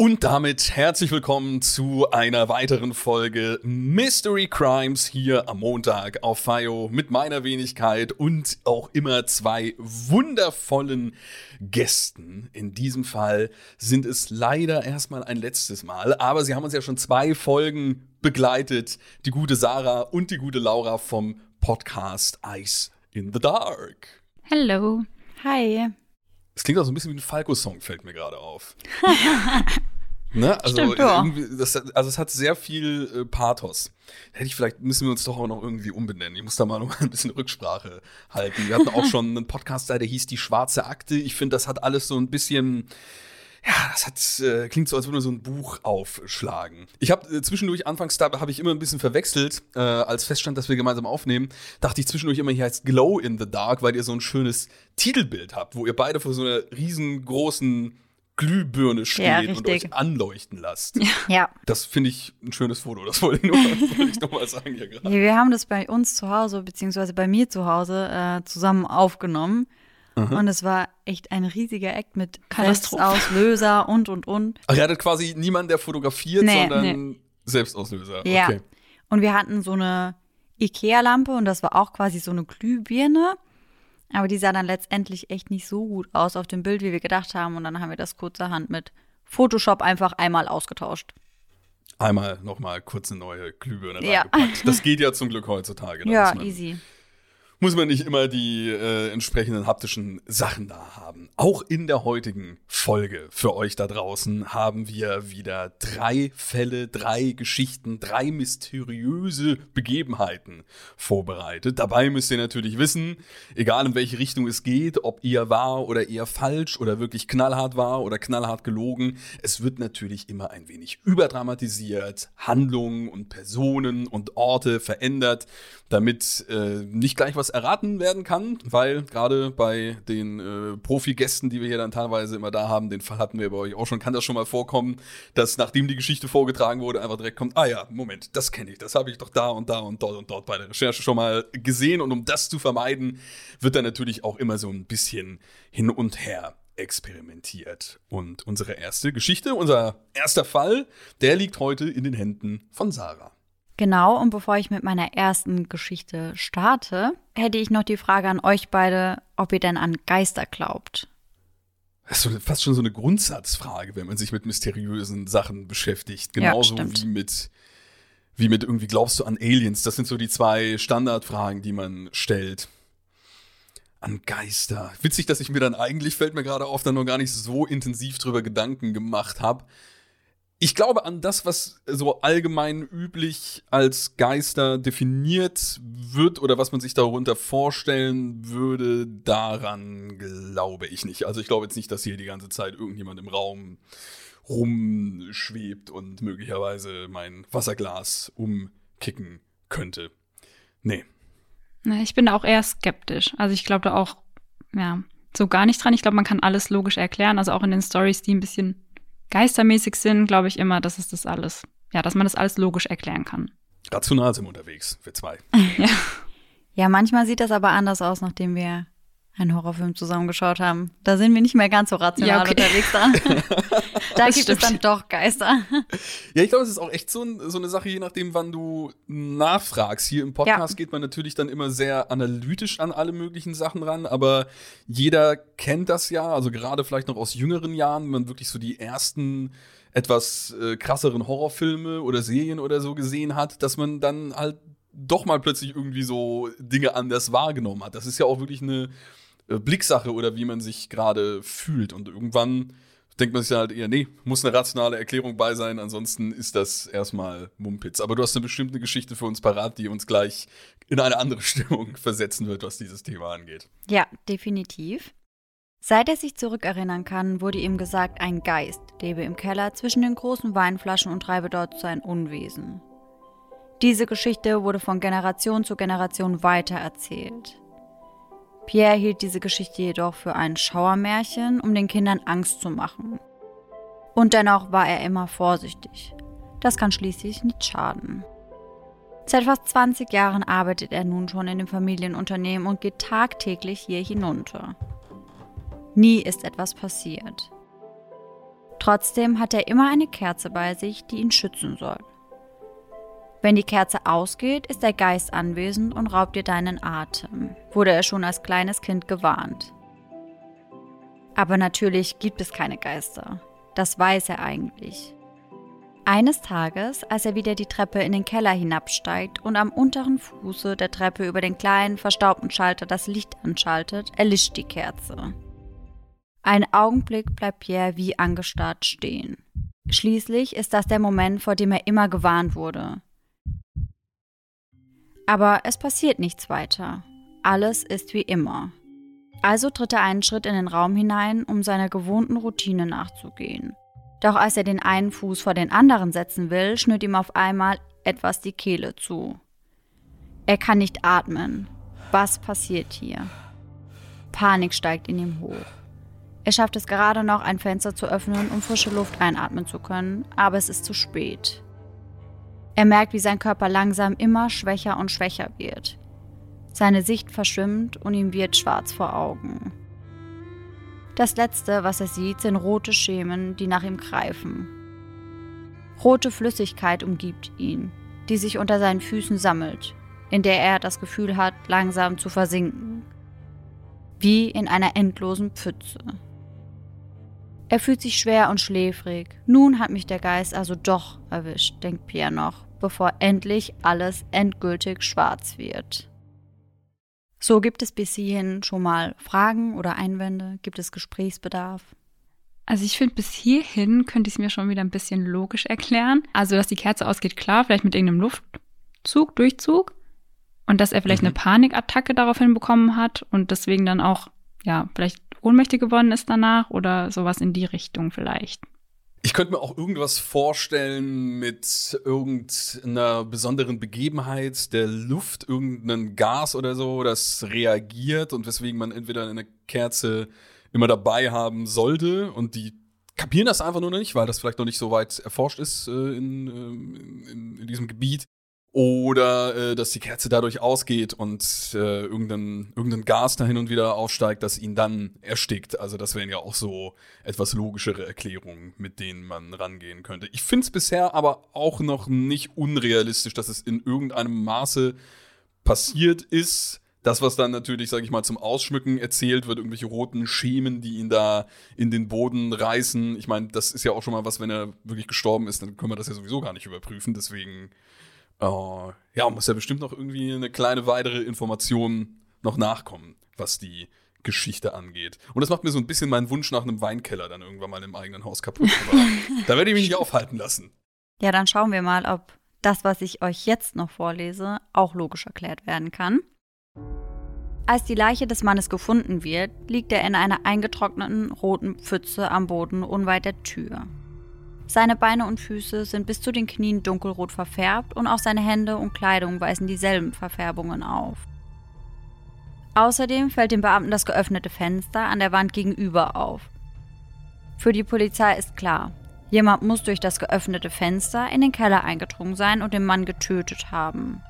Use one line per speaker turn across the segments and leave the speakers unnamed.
Und damit herzlich willkommen zu einer weiteren Folge Mystery Crimes hier am Montag auf FIO mit meiner Wenigkeit und auch immer zwei wundervollen Gästen. In diesem Fall sind es leider erstmal ein letztes Mal, aber sie haben uns ja schon zwei Folgen begleitet. Die gute Sarah und die gute Laura vom Podcast Ice in the Dark.
Hello. Hi.
Es klingt auch so ein bisschen wie ein Falco-Song, fällt mir gerade auf. Ne? Also,
Stimmt, ja.
das, also es hat sehr viel äh, Pathos. Hätte ich vielleicht, müssen wir uns doch auch noch irgendwie umbenennen. Ich muss da mal noch ein bisschen Rücksprache halten. Wir hatten auch schon einen Podcast da, der hieß Die Schwarze Akte. Ich finde, das hat alles so ein bisschen. Ja, das hat, äh, klingt so, als würde man so ein Buch aufschlagen. Ich habe äh, zwischendurch, anfangs da habe ich immer ein bisschen verwechselt, äh, als feststand, dass wir gemeinsam aufnehmen, dachte ich zwischendurch immer, hier heißt Glow in the Dark, weil ihr so ein schönes Titelbild habt, wo ihr beide vor so einer riesengroßen Glühbirne steht
Ja,
und
richtig.
euch anleuchten lasst.
Ja.
Das finde ich ein schönes Foto. Das wollte ich, ich noch mal sagen hier gerade.
Wir haben das bei uns zu Hause, beziehungsweise bei mir zu Hause, äh, zusammen aufgenommen. Und es war echt ein riesiger Act mit. Selbstauslöser und, und, und.
Ach, ihr hattet quasi niemanden, der fotografiert,
Nee,
sondern Selbstauslöser.
Ja.
Okay.
Und wir hatten so eine Ikea-Lampe und das war auch quasi so eine Glühbirne. Aber die sah dann letztendlich echt nicht so gut aus auf dem Bild, wie wir gedacht haben. Und dann haben wir das kurzerhand mit Photoshop einfach einmal ausgetauscht.
Einmal noch mal kurz eine neue Glühbirne
Ja.
reingepackt. Das geht ja zum Glück heutzutage.
Ja, easy.
Muss man nicht immer die äh, entsprechenden haptischen Sachen da haben. Auch in der heutigen Folge für euch da draußen haben wir wieder drei Fälle, drei Geschichten, drei mysteriöse Begebenheiten vorbereitet. Dabei müsst ihr natürlich wissen, egal in welche Richtung es geht, ob eher wahr oder eher falsch oder wirklich knallhart wahr oder knallhart gelogen, es wird natürlich immer ein wenig überdramatisiert, Handlungen und Personen und Orte verändert, damit äh, nicht gleich was erraten werden kann, weil gerade bei den äh, Profi-Gästen, die wir hier dann teilweise immer da haben, den Fall hatten wir bei euch auch schon, kann das schon mal vorkommen, dass nachdem die Geschichte vorgetragen wurde, einfach direkt kommt, ah ja, Moment, das kenne ich, das habe ich doch da und da und dort und dort bei der Recherche schon mal gesehen und um das zu vermeiden, wird dann natürlich auch immer so ein bisschen hin und her experimentiert. Und unsere erste Geschichte, unser erster Fall, der liegt heute in den Händen von Sarah.
Genau, und bevor ich mit meiner ersten Geschichte starte, hätte ich noch die Frage an euch beide, ob ihr denn an Geister glaubt.
Das ist so, fast schon so eine Grundsatzfrage, wenn man sich mit mysteriösen Sachen beschäftigt. Genauso
stimmt.
wie mit, wie mit irgendwie glaubst du an Aliens. Das sind so die zwei Standardfragen, die man stellt. An Geister. Witzig, dass ich mir dann eigentlich, fällt mir gerade auf, dann noch gar nicht so intensiv drüber Gedanken gemacht habe. Ich glaube an das, was so allgemein üblich als Geister definiert wird oder was man sich darunter vorstellen würde, daran glaube ich nicht. Also ich glaube jetzt nicht, dass hier die ganze Zeit irgendjemand im Raum rumschwebt und möglicherweise mein Wasserglas umkicken könnte. Nee.
Na, Ich bin da auch eher skeptisch. Also ich glaube da auch, ja, so gar nicht dran. Ich glaube, man kann alles logisch erklären. Also auch in den Stories, die ein bisschen geistermäßig sind, glaube ich immer, dass es das alles, ja, dass man das alles logisch erklären kann.
Rational sind wir unterwegs, wir zwei.
ja.
Ja, manchmal sieht das aber anders aus, nachdem wir einen Horrorfilm zusammengeschaut haben. Da sind wir nicht mehr ganz so rational
Ja, okay.
unterwegs da
Das
gibt es dann
stimmt.
doch Geister.
Ja, ich glaube, es ist auch echt so, ein, so eine Sache, je nachdem, wann du nachfragst. Hier im Podcast
Ja.
geht man natürlich dann immer sehr analytisch an alle möglichen Sachen ran, aber jeder kennt das ja, also gerade vielleicht noch aus jüngeren Jahren, wenn man wirklich so die ersten etwas äh, krasseren Horrorfilme oder Serien oder so gesehen hat, dass man dann halt doch mal plötzlich irgendwie so Dinge anders wahrgenommen hat. Das ist ja auch wirklich eine Blicksache oder wie man sich gerade fühlt. Und irgendwann denkt man sich halt eher, nee, muss eine rationale Erklärung bei sein, ansonsten ist das erstmal Mumpitz. Aber du hast eine bestimmte Geschichte für uns parat, die uns gleich in eine andere Stimmung versetzen wird, was dieses Thema angeht.
Ja, definitiv. Seit er sich zurückerinnern kann, wurde ihm gesagt, ein Geist lebe im Keller zwischen den großen Weinflaschen und treibe dort sein Unwesen. Diese Geschichte wurde von Generation zu Generation weitererzählt. Pierre hielt diese Geschichte jedoch für ein Schauermärchen, um den Kindern Angst zu machen. Und dennoch war er immer vorsichtig. Das kann schließlich nicht schaden. Seit fast 20 Jahren arbeitet er nun schon in dem Familienunternehmen und geht tagtäglich hier hinunter. Nie ist etwas passiert. Trotzdem hat er immer eine Kerze bei sich, die ihn schützen soll. Wenn die Kerze ausgeht, ist der Geist anwesend und raubt dir deinen Atem, wurde er schon als kleines Kind gewarnt. Aber natürlich gibt es keine Geister. Das weiß er eigentlich. Eines Tages, als er wieder die Treppe in den Keller hinabsteigt und am unteren Fuße der Treppe über den kleinen, verstaubten Schalter das Licht anschaltet, erlischt die Kerze. Ein Augenblick bleibt Pierre wie angestarrt stehen. Schließlich ist das der Moment, vor dem er immer gewarnt wurde. Aber es passiert nichts weiter. Alles ist wie immer. Also tritt er einen Schritt in den Raum hinein, um seiner gewohnten Routine nachzugehen. Doch als er den einen Fuß vor den anderen setzen will, schnürt ihm auf einmal etwas die Kehle zu. Er kann nicht atmen. Was passiert hier? Panik steigt in ihm hoch. Er schafft es gerade noch, ein Fenster zu öffnen, um frische Luft einatmen zu können, aber es ist zu spät. Er merkt, wie sein Körper langsam immer schwächer und schwächer wird. Seine Sicht verschwimmt und ihm wird schwarz vor Augen. Das Letzte, was er sieht, sind rote Schemen, die nach ihm greifen. Rote Flüssigkeit umgibt ihn, die sich unter seinen Füßen sammelt, in der er das Gefühl hat, langsam zu versinken. Wie in einer endlosen Pfütze. Er fühlt sich schwer und schläfrig. Nun hat mich der Geist also doch erwischt, denkt Pierre noch bevor endlich alles endgültig schwarz wird. So gibt es bis hierhin schon mal Fragen oder Einwände? Gibt es Gesprächsbedarf?
Also ich finde, bis hierhin könnte ich es mir schon wieder ein bisschen logisch erklären. Also, dass die Kerze ausgeht, klar, vielleicht mit irgendeinem Luftzug, Durchzug. Und dass er vielleicht mhm. eine Panikattacke daraufhin bekommen hat und deswegen dann auch, ja, vielleicht ohnmächtig geworden ist danach oder sowas in die Richtung vielleicht.
Ich könnte mir auch irgendwas vorstellen mit irgendeiner besonderen Begebenheit der Luft, irgendein Gas oder so, das reagiert und weswegen man entweder eine Kerze immer dabei haben sollte und die kapieren das einfach nur noch nicht, weil das vielleicht noch nicht so weit erforscht ist äh, in, äh, in, in, diesem Gebiet. Oder äh, dass die Kerze dadurch ausgeht und äh, irgendein, irgendein Gas da hin und wieder aufsteigt, das ihn dann erstickt. Also das wären ja auch so etwas logischere Erklärungen, mit denen man rangehen könnte. Ich finde es bisher aber auch noch nicht unrealistisch, dass es in irgendeinem Maße passiert ist. Das, was dann natürlich, sage ich mal, zum Ausschmücken erzählt wird, irgendwelche roten Schemen, die ihn da in den Boden reißen. Ich meine, das ist ja auch schon mal was, wenn er wirklich gestorben ist, dann können wir das ja sowieso gar nicht überprüfen. Deswegen Uh, ja, muss ja bestimmt noch irgendwie eine kleine weitere Information noch nachkommen, was die Geschichte angeht. Und das macht mir so ein bisschen meinen Wunsch nach einem Weinkeller dann irgendwann mal im eigenen Haus kaputt. Da werde ich mich nicht aufhalten lassen.
Ja, dann schauen wir mal, ob das, was ich euch jetzt noch vorlese, auch logisch erklärt werden kann. Als die Leiche des Mannes gefunden wird, liegt er in einer eingetrockneten roten Pfütze am Boden unweit der Tür. Seine Beine und Füße sind bis zu den Knien dunkelrot verfärbt und auch seine Hände und Kleidung weisen dieselben Verfärbungen auf. Außerdem fällt dem Beamten das geöffnete Fenster an der Wand gegenüber auf. Für die Polizei ist klar, jemand muss durch das geöffnete Fenster in den Keller eingedrungen sein und den Mann getötet haben.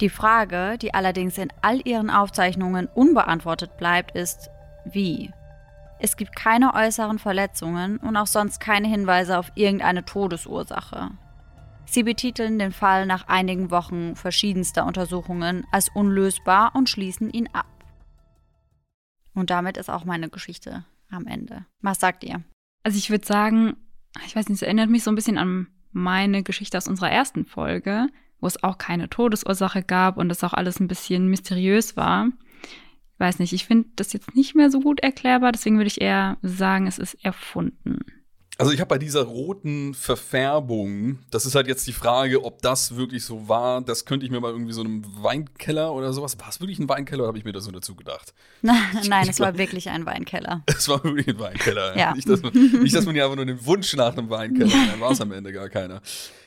Die Frage, die allerdings in all ihren Aufzeichnungen unbeantwortet bleibt, ist, wie? Es gibt keine äußeren Verletzungen und auch sonst keine Hinweise auf irgendeine Todesursache. Sie betiteln den Fall nach einigen Wochen verschiedenster Untersuchungen als unlösbar und schließen ihn ab. Und damit ist auch meine Geschichte am Ende. Was sagt ihr?
Also ich würde sagen, ich weiß nicht, es erinnert mich so ein bisschen an meine Geschichte aus unserer ersten Folge, wo es auch keine Todesursache gab und das auch alles ein bisschen mysteriös war weiß nicht, ich finde das jetzt nicht mehr so gut erklärbar, deswegen würde ich eher sagen, es ist erfunden.
Also ich habe bei dieser roten Verfärbung, das ist halt jetzt die Frage, ob das wirklich so war. Das könnte ich mir mal irgendwie so einem Weinkeller oder sowas. War es wirklich ein Weinkeller oder habe ich mir das so dazu gedacht?
Nein, es war wirklich ein Weinkeller.
Es war wirklich ein Weinkeller.
Ja.
Nicht, dass man, nicht, dass man ja einfach nur den Wunsch nach einem Weinkeller hat, dann war es am Ende gar keiner.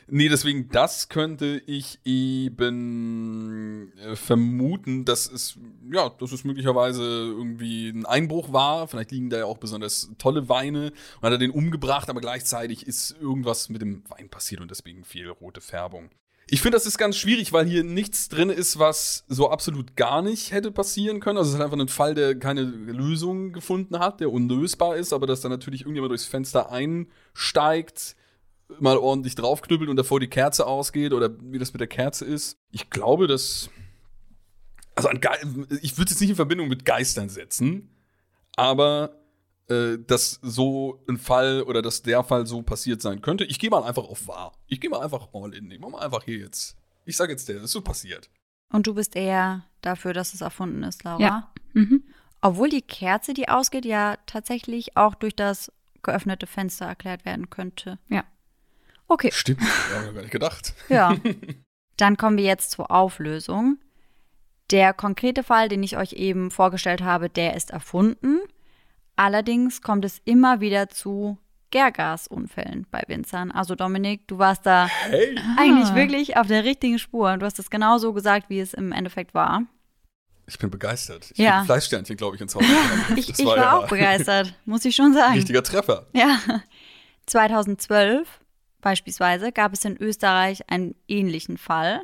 Nee, deswegen, das könnte ich eben äh, vermuten, dass es, ja, dass es möglicherweise irgendwie ein Einbruch war. Vielleicht liegen da ja auch besonders tolle Weine und hat er den umgebracht, aber gleichzeitig ist irgendwas mit dem Wein passiert und deswegen viel rote Färbung. Ich finde, das ist ganz schwierig, weil hier nichts drin ist, was so absolut gar nicht hätte passieren können. Also es ist einfach ein Fall, der keine Lösung gefunden hat, der unlösbar ist, aber dass dann natürlich irgendjemand durchs Fenster einsteigt, mal ordentlich draufknüppelt und davor die Kerze ausgeht oder wie das mit der Kerze ist. Ich glaube, dass. Also an Ge ich würde es jetzt nicht in Verbindung mit Geistern setzen, aber äh, dass so ein Fall oder dass der Fall so passiert sein könnte. Ich gehe mal einfach auf wahr. Ich gehe mal einfach all in. Ich mach mal einfach hier jetzt. Ich sage jetzt der, das ist so passiert.
Und du bist eher dafür, dass es erfunden ist, Laura?
Ja. Mhm.
Obwohl die Kerze, die ausgeht, ja tatsächlich auch durch das geöffnete Fenster erklärt werden könnte.
Ja.
Okay,
Stimmt, habe ich gar nicht gedacht.
ja. Dann kommen wir jetzt zur Auflösung. Der konkrete Fall, den ich euch eben vorgestellt habe, der ist erfunden. Allerdings kommt es immer wieder zu Gärgasunfällen bei Winzern. Also Dominik, du warst da
Hey!
eigentlich wirklich auf der richtigen Spur. Du hast es genau so gesagt, wie es im Endeffekt war.
Ich bin begeistert. Ich
Ja.
krieg Fleischsternchen, glaube ich, ins Haus.
Ich, ich war,
ja
auch begeistert, muss ich schon sagen.
Richtiger Treffer.
Ja. 2012 beispielsweise gab es in Österreich einen ähnlichen Fall.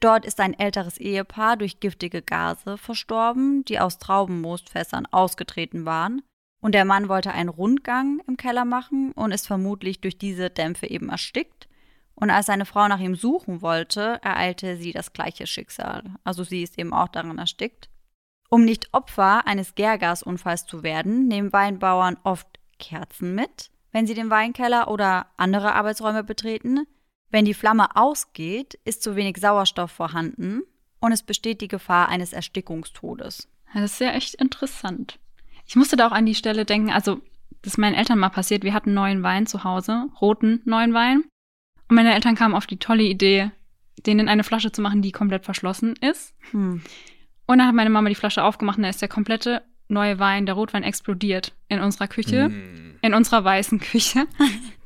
Dort ist ein älteres Ehepaar durch giftige Gase verstorben, die aus Traubenmoostfässern ausgetreten waren. Und der Mann wollte einen Rundgang im Keller machen und ist vermutlich durch diese Dämpfe eben erstickt. Und als seine Frau nach ihm suchen wollte, ereilte sie das gleiche Schicksal. Also sie ist eben auch daran erstickt. Um nicht Opfer eines Gärgasunfalls zu werden, nehmen Weinbauern oft Kerzen mit, wenn sie den Weinkeller oder andere Arbeitsräume betreten. Wenn die Flamme ausgeht, ist zu wenig Sauerstoff vorhanden und es besteht die Gefahr eines Erstickungstodes.
Ja, Das ist ja echt interessant. Ich musste da auch an die Stelle denken, also, das ist meinen Eltern mal passiert. Wir hatten neuen Wein zu Hause, roten neuen Wein. Und meine Eltern kamen auf die tolle Idee, den in eine Flasche zu machen, die komplett verschlossen ist.
Hm.
Und dann hat meine Mama die Flasche aufgemacht und da ist der komplette neue Wein, der Rotwein, explodiert in unserer Küche,
Mm.
in unserer weißen Küche.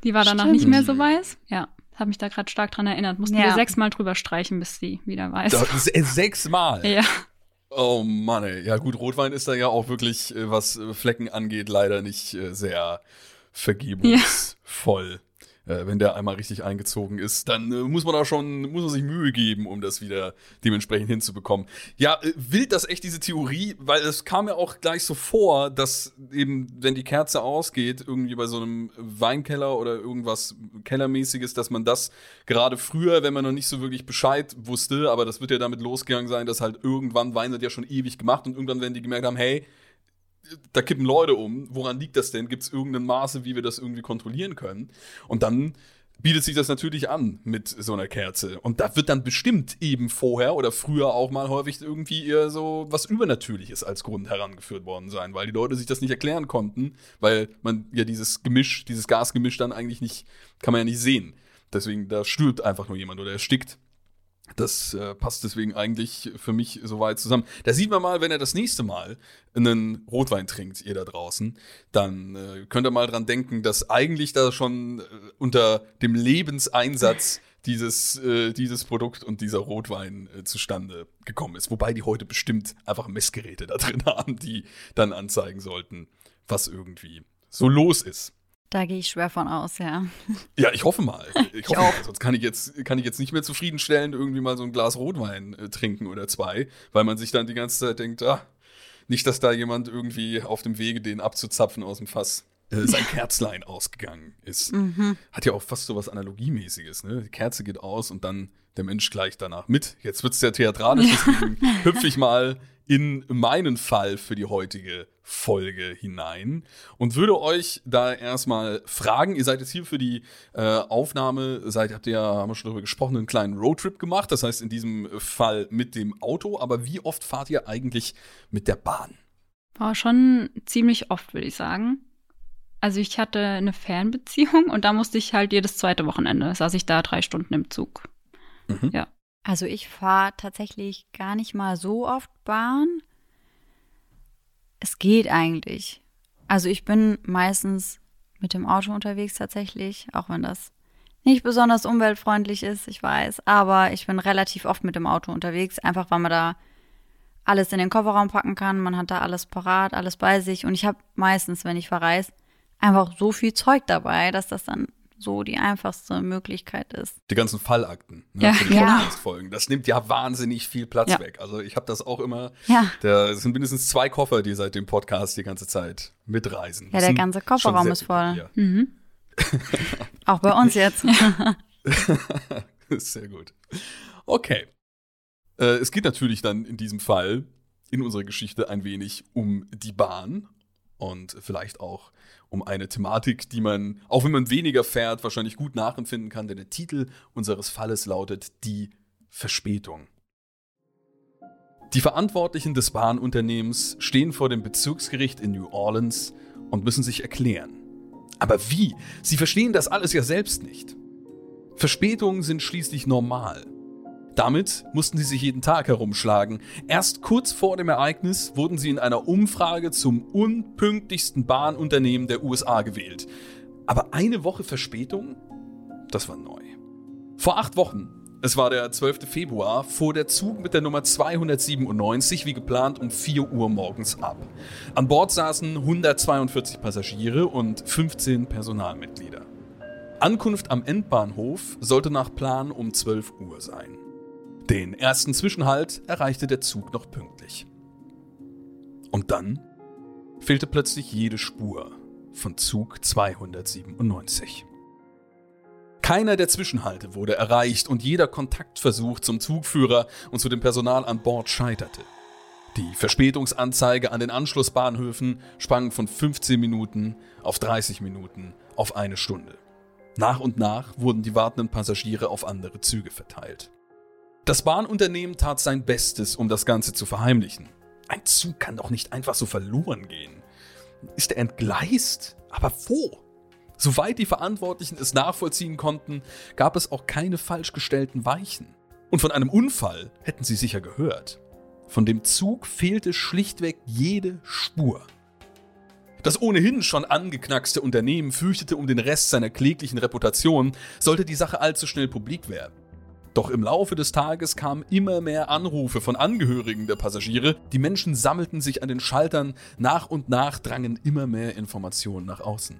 Die war danach
Stimmt.
nicht mehr so weiß. Ja, habe mich da gerade stark dran erinnert. Mussten
Ja.
wir sechsmal drüber streichen, bis die wieder weiß
äh, sechsmal.
Ja.
Oh Mann, ey. Ja gut, Rotwein ist da ja auch wirklich, äh, was äh, Flecken angeht, leider nicht sehr vergebungsvoll. Äh, wenn der einmal richtig eingezogen ist, dann äh, muss man da schon, muss man sich Mühe geben, um das wieder dementsprechend hinzubekommen. Ja, äh, wild das echt diese Theorie, weil es kam mir auch gleich so vor, dass eben, wenn die Kerze ausgeht, irgendwie bei so einem Weinkeller oder irgendwas Kellermäßiges, dass man das gerade früher, wenn man noch nicht so wirklich Bescheid wusste, aber das wird ja damit losgegangen sein, dass halt irgendwann Wein wird ja schon ewig gemacht und irgendwann werden die gemerkt haben, hey, da kippen Leute um. Woran liegt das denn? Gibt es irgendein Maße, wie wir das irgendwie kontrollieren können? Und dann bietet sich das natürlich an mit so einer Kerze. Und da wird dann bestimmt eben vorher oder früher auch mal häufig irgendwie eher so was Übernatürliches als Grund herangeführt worden sein, weil die Leute sich das nicht erklären konnten, weil man ja dieses Gemisch, dieses Gasgemisch dann eigentlich nicht, kann man ja nicht sehen. Deswegen, da stirbt einfach nur jemand oder erstickt. Das äh, passt deswegen eigentlich für mich soweit zusammen. Da sieht man mal, wenn er das nächste Mal einen Rotwein trinkt, ihr da draußen, dann äh, könnt ihr mal dran denken, dass eigentlich da schon äh, unter dem Lebenseinsatz dieses, äh, dieses Produkt und dieser Rotwein äh, zustande gekommen ist. Wobei die heute bestimmt einfach Messgeräte da drin haben, die dann anzeigen sollten, was irgendwie so los ist.
Da gehe ich schwer von aus, ja.
Ja, ich hoffe mal. Ich, hoffe mal. Sonst kann ich, jetzt, kann ich jetzt nicht mehr zufriedenstellend irgendwie mal so ein Glas Rotwein äh, trinken oder zwei, weil man sich dann die ganze Zeit denkt, ah, nicht, dass da jemand irgendwie auf dem Wege, den abzuzapfen aus dem Fass, äh, sein Kerzlein ausgegangen ist.
Mhm.
Hat ja auch fast so was Analogiemäßiges, ne? Die Kerze geht aus und dann der Mensch gleich danach mit. Jetzt wird's ja theatralisch, deswegen hüpfe ich mal in meinen Fall für die heutige Folge hinein und würde euch da erstmal fragen, ihr seid jetzt hier für die äh, Aufnahme, seid, habt ihr, haben wir schon darüber gesprochen, einen kleinen Roadtrip gemacht, das heißt in diesem Fall mit dem Auto, aber wie oft fahrt ihr eigentlich mit der Bahn?
War schon ziemlich oft, würde ich sagen. Also ich hatte eine Fernbeziehung und da musste ich halt jedes zweite Wochenende, saß ich da drei Stunden im Zug.
Mhm.
Ja.
Also ich fahre tatsächlich gar nicht mal so oft Bahn. Es geht eigentlich. Also ich bin meistens mit dem Auto unterwegs tatsächlich, auch wenn das nicht besonders umweltfreundlich ist, ich weiß. Aber ich bin relativ oft mit dem Auto unterwegs, einfach weil man da alles in den Kofferraum packen kann. Man hat da alles parat, alles bei sich. Und ich habe meistens, wenn ich verreise, einfach so viel Zeug dabei, dass das dann so die einfachste Möglichkeit ist.
Die ganzen Fallakten ne,
Ja.
für die
Ja.
Podcast-Folgen. Das nimmt ja wahnsinnig viel Platz
Ja.
weg. Also ich habe das auch immer.
Ja.
Da es sind mindestens zwei Koffer, die seit dem Podcast die ganze Zeit mitreisen.
Ja,
Das
der ganze Kofferraum ist voll.
Mhm.
Auch bei uns jetzt.
Sehr gut. Okay. Äh, es geht natürlich dann in diesem Fall in unserer Geschichte ein wenig um die Bahn und vielleicht auch um eine Thematik, die man, auch wenn man weniger fährt, wahrscheinlich gut nachempfinden kann, denn der Titel unseres Falles lautet Die Verspätung. Die Verantwortlichen des Bahnunternehmens stehen vor dem Bezirksgericht in New Orleans und müssen sich erklären. Aber wie? Sie verstehen das alles ja selbst nicht. Verspätungen sind schließlich normal. Damit mussten sie sich jeden Tag herumschlagen. Erst kurz vor dem Ereignis wurden sie in einer Umfrage zum unpünktlichsten Bahnunternehmen der USA gewählt. Aber eine Woche Verspätung? Das war neu. Vor acht Wochen, es war der 12. Februar, fuhr der Zug mit der Nummer 297 wie geplant um 4 Uhr morgens ab. An Bord saßen 142 Passagiere und 15 Personalmitglieder. Ankunft am Endbahnhof sollte nach Plan um 12 Uhr sein. Den ersten Zwischenhalt erreichte der Zug noch pünktlich. Und dann fehlte plötzlich jede Spur von Zug 297. Keiner der Zwischenhalte wurde erreicht und jeder Kontaktversuch zum Zugführer und zu dem Personal an Bord scheiterte. Die Verspätungsanzeige an den Anschlussbahnhöfen sprang von 15 Minuten auf 30 Minuten auf eine Stunde. Nach und nach wurden die wartenden Passagiere auf andere Züge verteilt. Das Bahnunternehmen tat sein Bestes, um das Ganze zu verheimlichen. Ein Zug kann doch nicht einfach so verloren gehen. Ist er entgleist? Aber wo? Soweit die Verantwortlichen es nachvollziehen konnten, gab es auch keine falsch gestellten Weichen. Und von einem Unfall hätten sie sicher gehört. Von dem Zug fehlte schlichtweg jede Spur. Das ohnehin schon angeknackste Unternehmen fürchtete um den Rest seiner kläglichen Reputation, sollte die Sache allzu schnell publik werden. Doch im Laufe des Tages kamen immer mehr Anrufe von Angehörigen der Passagiere, die Menschen sammelten sich an den Schaltern, nach und nach drangen immer mehr Informationen nach außen.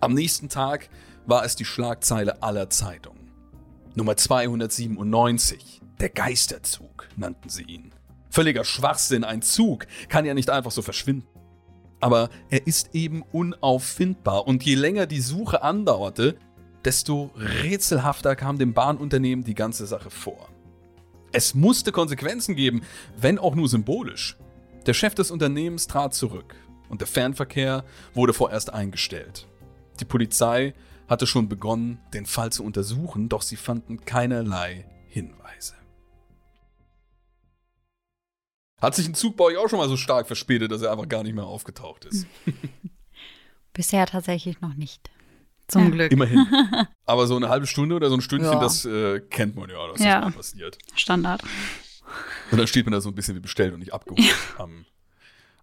Am nächsten Tag war es die Schlagzeile aller Zeitungen. Nummer 297, der Geisterzug nannten sie ihn. Völliger Schwachsinn, ein Zug kann ja nicht einfach so verschwinden. Aber er ist eben unauffindbar und je länger die Suche andauerte, desto rätselhafter kam dem Bahnunternehmen die ganze Sache vor. Es musste Konsequenzen geben, wenn auch nur symbolisch. Der Chef des Unternehmens trat zurück und der Fernverkehr wurde vorerst eingestellt. Die Polizei hatte schon begonnen, den Fall zu untersuchen, doch sie fanden keinerlei Hinweise. Hat sich ein Zug bei euch auch schon mal so stark verspätet, dass er einfach gar nicht mehr aufgetaucht ist?
Bisher tatsächlich noch nicht. Zum
Ja.
Glück.
Immerhin. Aber so eine halbe Stunde oder so ein Stündchen,
Ja.
das äh, kennt man ja, dass
Ja.
das mal passiert.
Standard.
Und dann steht man da so ein bisschen wie bestellt und nicht abgeholt am,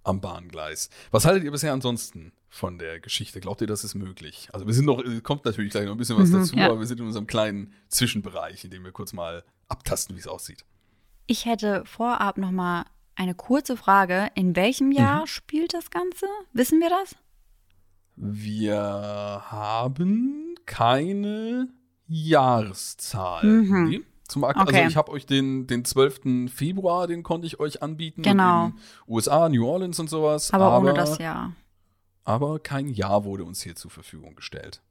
am Bahngleis. Was haltet ihr bisher ansonsten von der Geschichte? Glaubt ihr, das ist möglich? Also wir sind noch, äh, kommt natürlich gleich noch ein bisschen was
Mhm,
dazu,
ja.
aber wir sind in unserem kleinen Zwischenbereich, in dem wir kurz mal abtasten, wie es aussieht.
Ich hätte vorab noch mal eine kurze Frage. In welchem Jahr spielt das Ganze? Wissen wir das?
Wir haben keine Jahreszahl.
Mhm.
Zum Ak
Okay.
Also ich habe euch den, den 12. Februar, den konnte ich euch anbieten.
Genau.
In USA, New Orleans und sowas.
Aber, ohne das Jahr.
Aber kein Jahr wurde uns hier zur Verfügung gestellt.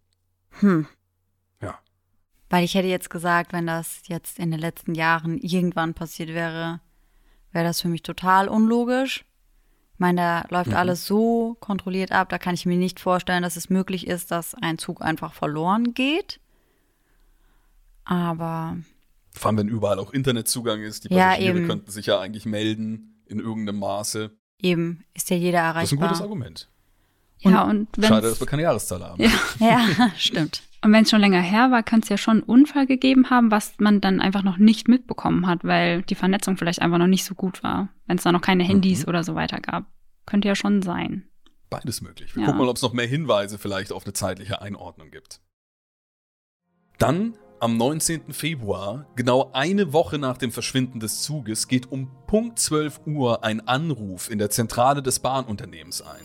Hm.
Ja.
Weil ich hätte jetzt gesagt, wenn das jetzt in den letzten Jahren irgendwann passiert wäre, wäre das für mich total unlogisch. Meine, da läuft
Mhm.
alles so kontrolliert ab, da kann ich mir nicht vorstellen, dass es möglich ist, dass ein Zug einfach verloren geht. Aber
Vor allem, wenn überall auch Internetzugang ist. Die
Ja,
Passagiere
eben.
könnten sich ja eigentlich melden in irgendeinem Maße.
eben ist ja jeder
Das ist ein gutes
erreichbar.
Argument.
Ja, und
Schade, dass wir keine Jahreszahl haben.
Ja.
Ja, stimmt.
Und wenn es schon länger her war, könnte es ja schon einen Unfall gegeben haben, was man dann einfach noch nicht mitbekommen hat, weil die Vernetzung vielleicht einfach noch nicht so gut war. Wenn es da noch keine Handys
Mhm.
oder so weiter gab. Könnte ja schon sein.
Beides möglich. Wir
Ja.
gucken mal, ob es noch mehr Hinweise vielleicht auf eine zeitliche Einordnung gibt. Dann am 19. Februar, genau eine Woche nach dem Verschwinden des Zuges, geht um Punkt 12 Uhr ein Anruf in der Zentrale des Bahnunternehmens ein.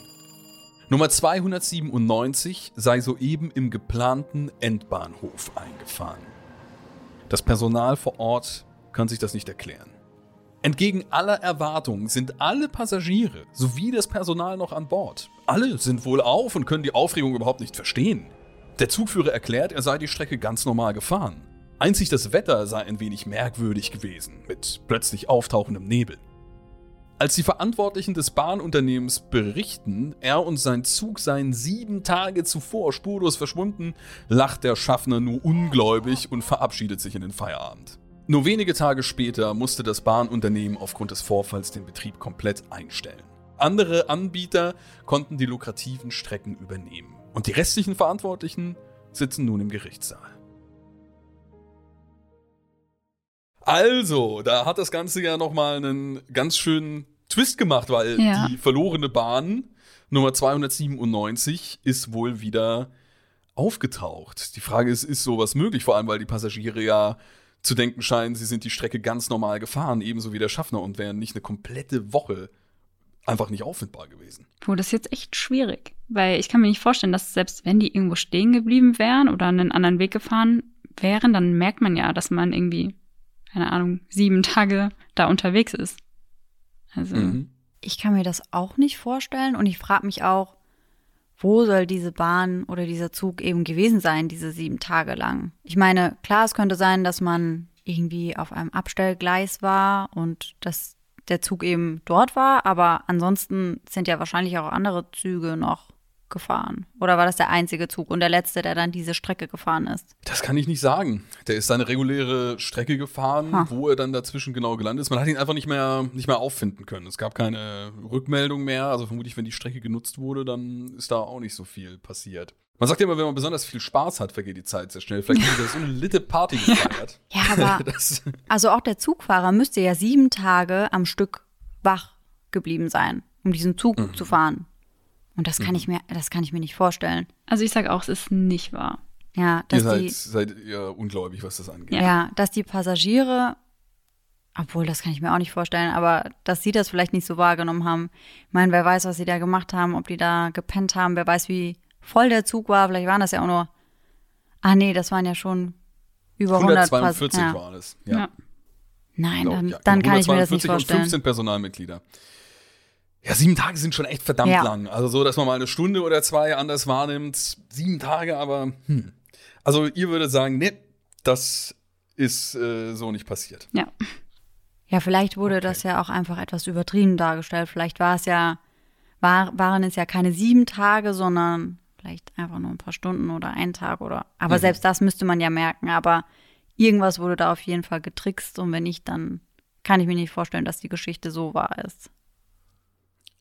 Nummer 297 sei soeben im geplanten Endbahnhof eingefahren. Das Personal vor Ort kann sich das nicht erklären. Entgegen aller Erwartungen sind alle Passagiere sowie das Personal noch an Bord. Alle sind wohl auf und können die Aufregung überhaupt nicht verstehen. Der Zugführer erklärt, er sei die Strecke ganz normal gefahren. Einzig das Wetter sei ein wenig merkwürdig gewesen, mit plötzlich auftauchendem Nebel. Als die Verantwortlichen des Bahnunternehmens berichten, er und sein Zug seien sieben Tage zuvor spurlos verschwunden, lacht der Schaffner nur ungläubig und verabschiedet sich in den Feierabend. Nur wenige Tage später musste das Bahnunternehmen aufgrund des Vorfalls den Betrieb komplett einstellen. Andere Anbieter konnten die lukrativen Strecken übernehmen. Und die restlichen Verantwortlichen sitzen nun im Gerichtssaal. Also, da hat das Ganze ja nochmal einen ganz schönen Twist gemacht, weil
Ja.
die verlorene Bahn Nummer 297 ist wohl wieder aufgetaucht. Die Frage ist, ist sowas möglich? Vor allem, weil die Passagiere ja zu denken scheinen, sie sind die Strecke ganz normal gefahren, ebenso wie der Schaffner und wären nicht eine komplette Woche einfach nicht auffindbar gewesen.
Puh, das ist jetzt echt schwierig. Weil ich kann mir nicht vorstellen, dass selbst wenn die irgendwo stehen geblieben wären oder einen anderen Weg gefahren wären, dann merkt man ja, dass man irgendwie, keine Ahnung, sieben Tage da unterwegs ist. Also,
Mhm.
Ich kann mir das auch nicht vorstellen und ich frage mich auch, wo soll diese Bahn oder dieser Zug eben gewesen sein, diese sieben Tage lang? Ich meine, klar, es könnte sein, dass man irgendwie auf einem Abstellgleis war und dass der Zug eben dort war, aber ansonsten sind ja wahrscheinlich auch andere Züge noch gefahren. Oder war das der einzige Zug und der letzte, der dann diese Strecke gefahren ist?
Das kann ich nicht sagen. Der ist seine reguläre Strecke gefahren,
Ha.
wo er dann dazwischen genau gelandet ist. Man hat ihn einfach nicht mehr, nicht mehr auffinden können. Es gab keine Rückmeldung mehr. Also vermutlich, wenn die Strecke genutzt wurde, dann ist da auch nicht so viel passiert. Man sagt ja immer, wenn man besonders viel Spaß hat, vergeht die Zeit sehr schnell. Vielleicht haben sie so eine litte Party gefeiert.
Ja, aber
Das,
Also auch der Zugfahrer müsste ja sieben Tage am Stück wach geblieben sein, um diesen Zug
Mhm.
zu fahren. Und das kann ich mir, das kann ich mir nicht vorstellen.
also ich sage auch, es ist nicht wahr.
Ja,
ihr
dass
seid,
die,
seid ihr ungläubig, was das angeht.
Ja.
ja, dass die Passagiere, obwohl das kann ich mir auch nicht vorstellen, aber dass sie das vielleicht nicht so wahrgenommen haben. Ich meine, wer weiß, was sie da gemacht haben, ob die da gepennt haben, wer weiß, wie voll der Zug war. Vielleicht waren das ja auch nur, ah nee, das waren ja schon über 100 Pass-
142
ja.
war es.
Ja.
Nein,
glaub
dann,
ja.
dann kann ich mir das
142
nicht
und
vorstellen.
15 Personalmitglieder. Ja, sieben Tage sind schon echt verdammt
Ja.
lang. Also so, dass man mal eine Stunde oder zwei anders wahrnimmt. Sieben Tage, aber hm. Also ihr würdet sagen, nee, das ist äh, so nicht passiert.
Ja.
Ja, vielleicht wurde
Okay.
das ja auch einfach etwas übertrieben dargestellt. Vielleicht war es ja, war, waren es ja keine sieben Tage, sondern vielleicht einfach nur ein paar Stunden oder ein Tag oder. Aber
Mhm.
selbst das müsste man ja merken. Aber irgendwas wurde da auf jeden Fall getrickst und wenn nicht, dann kann ich mir nicht vorstellen, dass die Geschichte so wahr ist.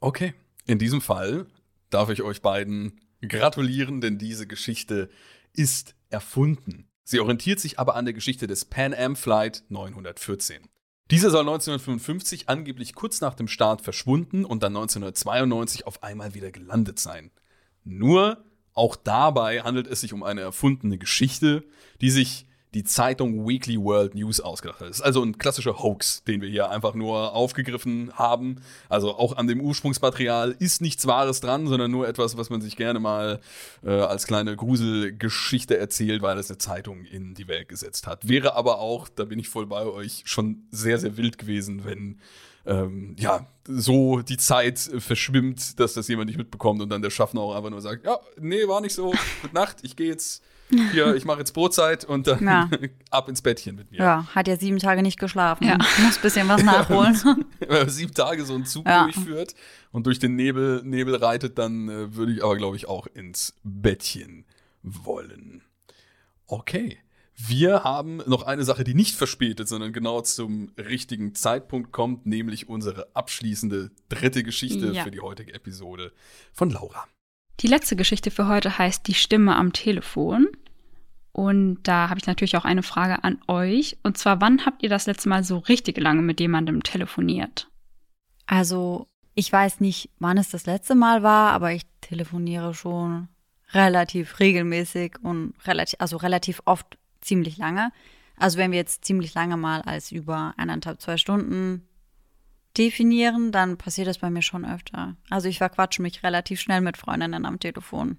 Okay. In diesem Fall darf ich euch beiden gratulieren, denn diese Geschichte ist erfunden. Sie orientiert sich aber an der Geschichte des Pan Am Flight 914. Dieser soll 1955 angeblich kurz nach dem Start verschwunden und dann 1992 auf einmal wieder gelandet sein. Nur, auch dabei handelt es sich um eine erfundene Geschichte, die sich die Zeitung Weekly World News ausgedacht hat. Das ist also ein klassischer Hoax, den wir hier einfach nur aufgegriffen haben. Also auch an dem Ursprungsmaterial ist nichts Wahres dran, sondern nur etwas, was man sich gerne mal äh, als kleine Gruselgeschichte erzählt, weil es eine Zeitung in die Welt gesetzt hat. Wäre aber auch, da bin ich voll bei euch, schon sehr, sehr wild gewesen, wenn ähm, ja, so die Zeit verschwimmt, dass das jemand nicht mitbekommt und dann der Schaffner auch einfach nur sagt, ja, nee, war nicht so, gute Nacht, ich gehe jetzt hier, ich mache jetzt Brotzeit und dann
Ja.
ab ins Bettchen mit mir.
Ja, hat ja sieben Tage nicht geschlafen.
Ja.
Muss ein bisschen was nachholen.
Wenn man sieben Tage so einen Zug
Ja.
durchführt und durch den Nebel, Nebel reitet, dann äh, würde ich aber, glaube ich, auch ins Bettchen wollen. Okay. Wir haben noch eine Sache, die nicht verspätet, sondern genau zum richtigen Zeitpunkt kommt, nämlich unsere abschließende dritte Geschichte
Ja.
für die heutige Episode von Laura.
Die letzte Geschichte für heute heißt Die Stimme am Telefon. Und da habe ich natürlich auch eine Frage an euch. Und zwar, wann habt ihr das letzte Mal so richtig lange mit jemandem telefoniert?
Also, ich weiß nicht, wann es das letzte Mal war, aber ich telefoniere schon relativ regelmäßig und relativ, also relativ oft ziemlich lange. Also, wenn wir jetzt ziemlich lange mal als über eineinhalb, zwei Stunden definieren, dann passiert das bei mir schon öfter. Also, ich verquatsche mich relativ schnell mit Freundinnen am Telefon.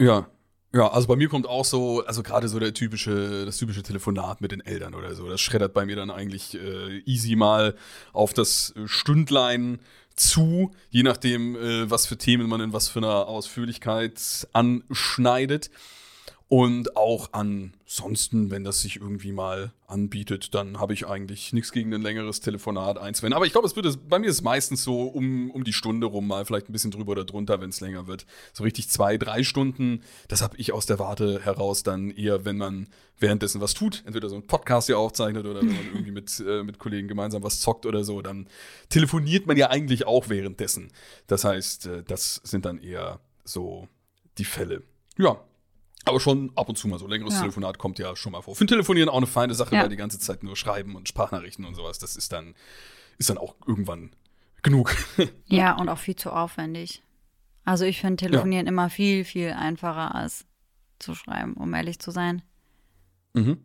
Ja. Ja, also bei mir kommt auch so, also gerade so der typische, das typische Telefonat mit den Eltern oder so. Das schreddert bei mir dann eigentlich äh, easy mal auf das äh, Stündlein zu, je nachdem, äh, was für Themen man in was für einer Ausführlichkeit anschneidet. Und auch ansonsten, wenn das sich irgendwie mal anbietet, dann habe ich eigentlich nichts gegen ein längeres Telefonat einzuwenden. Aber ich glaube, es wird bei mir ist es meistens so um, um die Stunde rum, mal vielleicht ein bisschen drüber oder drunter, wenn es länger wird. So richtig zwei, drei Stunden, das habe ich aus der Warte heraus dann eher, wenn man währenddessen was tut, entweder so einen Podcast hier aufzeichnet oder wenn man irgendwie mit, äh, mit Kollegen gemeinsam was zockt oder so, dann telefoniert man ja eigentlich auch währenddessen. Das heißt, äh, das sind dann eher so die Fälle. Ja, aber schon ab und zu mal so. Längeres
Ja.
Telefonat kommt ja schon mal vor. Für Telefonieren auch eine feine Sache,
Ja.
weil die ganze Zeit nur schreiben und Sprachnachrichten und sowas. Das ist dann, ist dann auch irgendwann genug.
Ja, und auch viel zu aufwendig. Also, ich finde Telefonieren immer viel, viel einfacher als zu schreiben, um ehrlich zu sein.
mhm.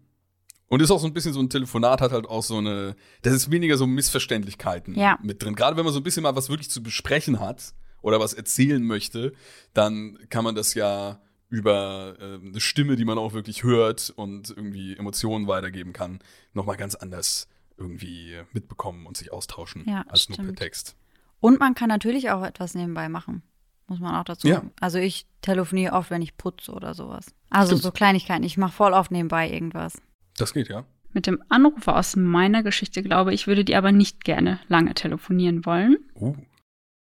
Und ist auch so ein bisschen so ein Telefonat hat halt auch so eine, das ist weniger so Missverständlichkeiten
Ja.
mit drin. Gerade wenn man so ein bisschen mal was wirklich zu besprechen hat oder was erzählen möchte, dann kann man das ja über äh, eine Stimme, die man auch wirklich hört und irgendwie Emotionen weitergeben kann, nochmal ganz anders irgendwie mitbekommen und sich austauschen
Ja,
als nur per
stimmt.
Text.
Und man kann natürlich auch etwas nebenbei machen. Muss man auch dazu
Ja.
sagen. Also ich telefoniere oft, wenn ich putze oder sowas. Also
Stimmt.
so Kleinigkeiten. Ich mache voll oft nebenbei irgendwas.
Das geht, ja.
Mit dem Anrufer aus meiner Geschichte glaube ich, würde die aber nicht gerne lange telefonieren wollen.
Uh.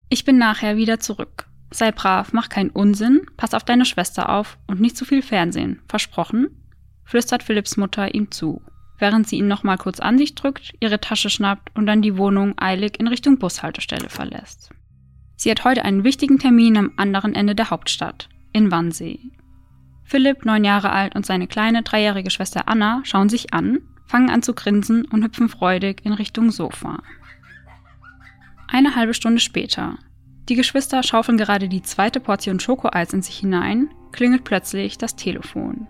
Ich bin nachher wieder zurück. Sei brav, mach keinen Unsinn, pass auf deine Schwester auf und nicht zu viel Fernsehen. Versprochen? flüstert Philipps Mutter ihm zu, während sie ihn noch mal kurz an sich drückt, ihre Tasche schnappt und dann die Wohnung eilig in Richtung Bushaltestelle verlässt. Sie hat heute einen wichtigen Termin am anderen Ende der Hauptstadt, in Wannsee. Philipp, neun Jahre alt, und seine kleine dreijährige Schwester Anna schauen sich an, fangen an zu grinsen und hüpfen freudig in Richtung Sofa. Eine halbe Stunde später. Die Geschwister schaufeln gerade die zweite Portion Schokoeis in sich hinein, klingelt plötzlich das Telefon.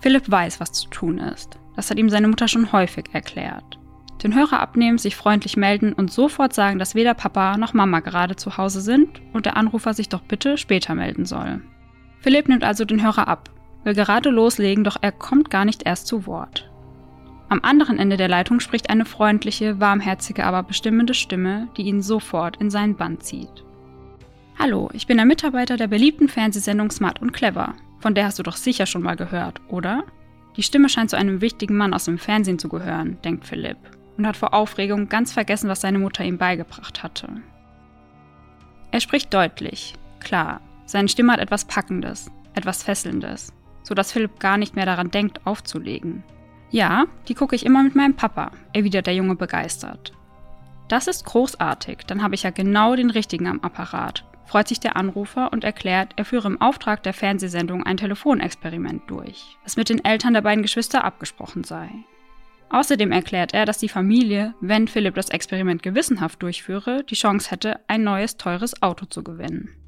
Philipp weiß, was zu tun ist. Das hat ihm seine Mutter schon häufig erklärt. Den Hörer abnehmen, sich freundlich melden und sofort sagen, dass weder Papa noch Mama gerade zu Hause sind und der Anrufer sich doch bitte später melden soll. Philipp nimmt also den Hörer ab, will gerade loslegen, doch er kommt gar nicht erst zu Wort. Am anderen Ende der Leitung spricht eine freundliche, warmherzige, aber bestimmende Stimme, die ihn sofort in seinen Bann zieht. Hallo, ich bin der Mitarbeiter der beliebten Fernsehsendung Smart und Clever. Von der hast du doch sicher schon mal gehört, oder? Die Stimme scheint zu einem wichtigen Mann aus dem Fernsehen zu gehören, denkt Philipp und hat vor Aufregung ganz vergessen, was seine Mutter ihm beigebracht hatte. Er spricht deutlich, klar. Seine Stimme hat etwas Packendes, etwas Fesselndes, so dass Philipp gar nicht mehr daran denkt, aufzulegen. Ja, die gucke ich immer mit meinem Papa, erwidert der Junge begeistert. Das ist großartig, dann habe ich ja genau den richtigen am Apparat, freut sich der Anrufer und erklärt, er führe im Auftrag der Fernsehsendung ein Telefonexperiment durch, das mit den Eltern der beiden Geschwister abgesprochen sei. Außerdem erklärt er, dass die Familie, wenn Philipp das Experiment gewissenhaft durchführe, die Chance hätte, ein neues, teures Auto zu gewinnen.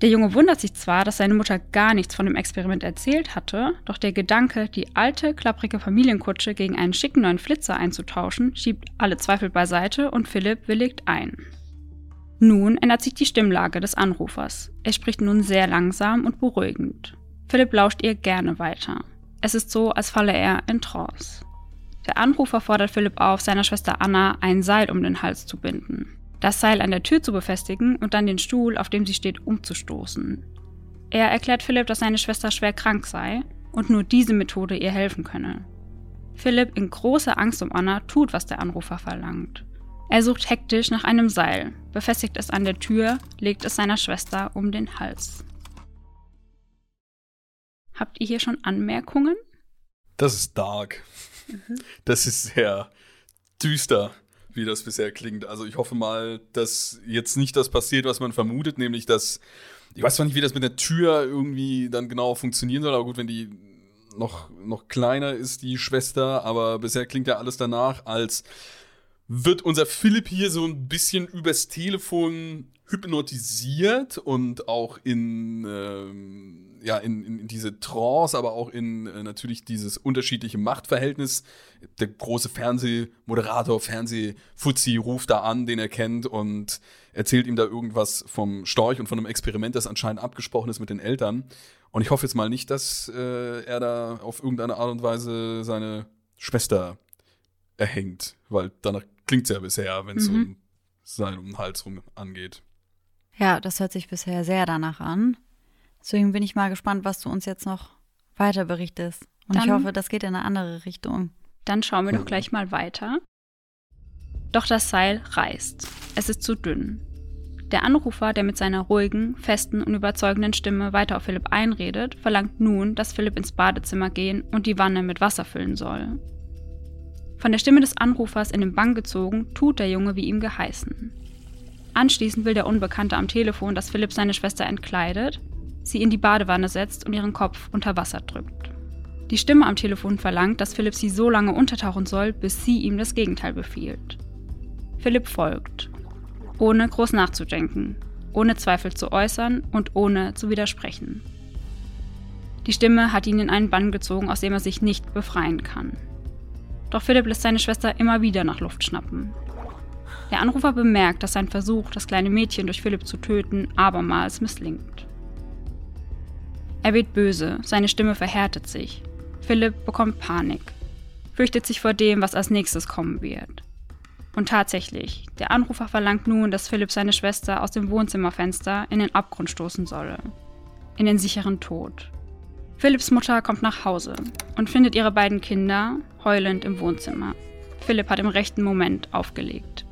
Der Junge wundert sich zwar, dass seine Mutter gar nichts von dem Experiment erzählt hatte, doch der Gedanke, die alte, klapprige Familienkutsche gegen einen schicken neuen Flitzer einzutauschen, schiebt alle Zweifel beiseite und Philipp willigt ein. Nun ändert sich die Stimmlage des Anrufers. Er spricht nun sehr langsam und beruhigend. Philipp lauscht ihr gerne weiter. Es ist so, als falle er in Trance. Der Anrufer fordert Philipp auf, seiner Schwester Anna ein Seil um den Hals zu binden, das Seil an der Tür zu befestigen und dann den Stuhl, auf dem sie steht, umzustoßen. Er erklärt Philipp, dass seine Schwester schwer krank sei und nur diese Methode ihr helfen könne. Philipp in großer Angst um Anna tut, was der Anrufer verlangt. Er sucht hektisch nach einem Seil, befestigt es an der Tür, legt es seiner Schwester um den Hals. Habt ihr hier schon Anmerkungen?
Das ist dark. Mhm. Das ist sehr düster, wie das bisher klingt. Also ich hoffe mal, dass jetzt nicht das passiert, was man vermutet, nämlich dass ich weiß zwar nicht, wie das mit der Tür irgendwie dann genau funktionieren soll, aber gut, wenn die noch, noch kleiner ist, die Schwester, aber bisher klingt ja alles danach, als wird unser Philipp hier so ein bisschen übers Telefon hypnotisiert und auch in, ähm, ja, in, in, diese Trance, aber auch in äh, natürlich dieses unterschiedliche Machtverhältnis. Der große Fernsehmoderator, Fernsehfuzzi ruft da an, den er kennt und erzählt ihm da irgendwas vom Storch und von einem Experiment, das anscheinend abgesprochen ist mit den Eltern. Und ich hoffe jetzt mal nicht, dass äh, er da auf irgendeine Art und Weise seine Schwester erhängt, weil danach klingt es ja bisher, wenn es mhm. um seinen Hals rum angeht.
Ja, das hört sich bisher sehr danach an. Deswegen bin ich mal gespannt, was du uns jetzt noch weiter berichtest. Und dann, ich hoffe, das geht in eine andere Richtung.
Dann schauen wir doch gleich mal weiter. Doch das Seil reißt. Es ist zu dünn. Der Anrufer, der mit seiner ruhigen, festen und überzeugenden Stimme weiter auf Philipp einredet, verlangt nun, dass Philipp ins Badezimmer gehen und die Wanne mit Wasser füllen soll. Von der Stimme des Anrufers in den Bann gezogen, tut der Junge wie ihm geheißen. Anschließend will der Unbekannte am Telefon, dass Philipp seine Schwester entkleidet, sie in die Badewanne setzt und ihren Kopf unter Wasser drückt. Die Stimme am Telefon verlangt, dass Philipp sie so lange untertauchen soll, bis sie ihm das Gegenteil befiehlt. Philipp folgt, ohne groß nachzudenken, ohne Zweifel zu äußern und ohne zu widersprechen. Die Stimme hat ihn in einen Bann gezogen, aus dem er sich nicht befreien kann. Doch Philipp lässt seine Schwester immer wieder nach Luft schnappen. Der Anrufer bemerkt, dass sein Versuch, das kleine Mädchen durch Philipp zu töten, abermals misslingt. Er wird böse, seine Stimme verhärtet sich. Philipp bekommt Panik, fürchtet sich vor dem, was als nächstes kommen wird. Und tatsächlich, der Anrufer verlangt nun, dass Philipp seine Schwester aus dem Wohnzimmerfenster in den Abgrund stoßen solle. In den sicheren Tod. Philipps Mutter kommt nach Hause und findet ihre beiden Kinder heulend im Wohnzimmer. Philipp hat im rechten Moment aufgelegt.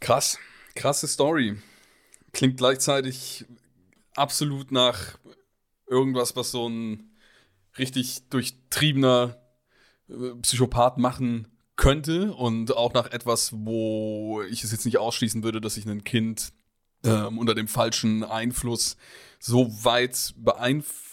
Krass, krasse Story. Klingt gleichzeitig absolut nach irgendwas, was so ein richtig durchtriebener äh, Psychopath machen könnte und auch nach etwas, wo ich es jetzt nicht ausschließen würde, dass sich ein Kind ähm, unter dem falschen Einfluss so weit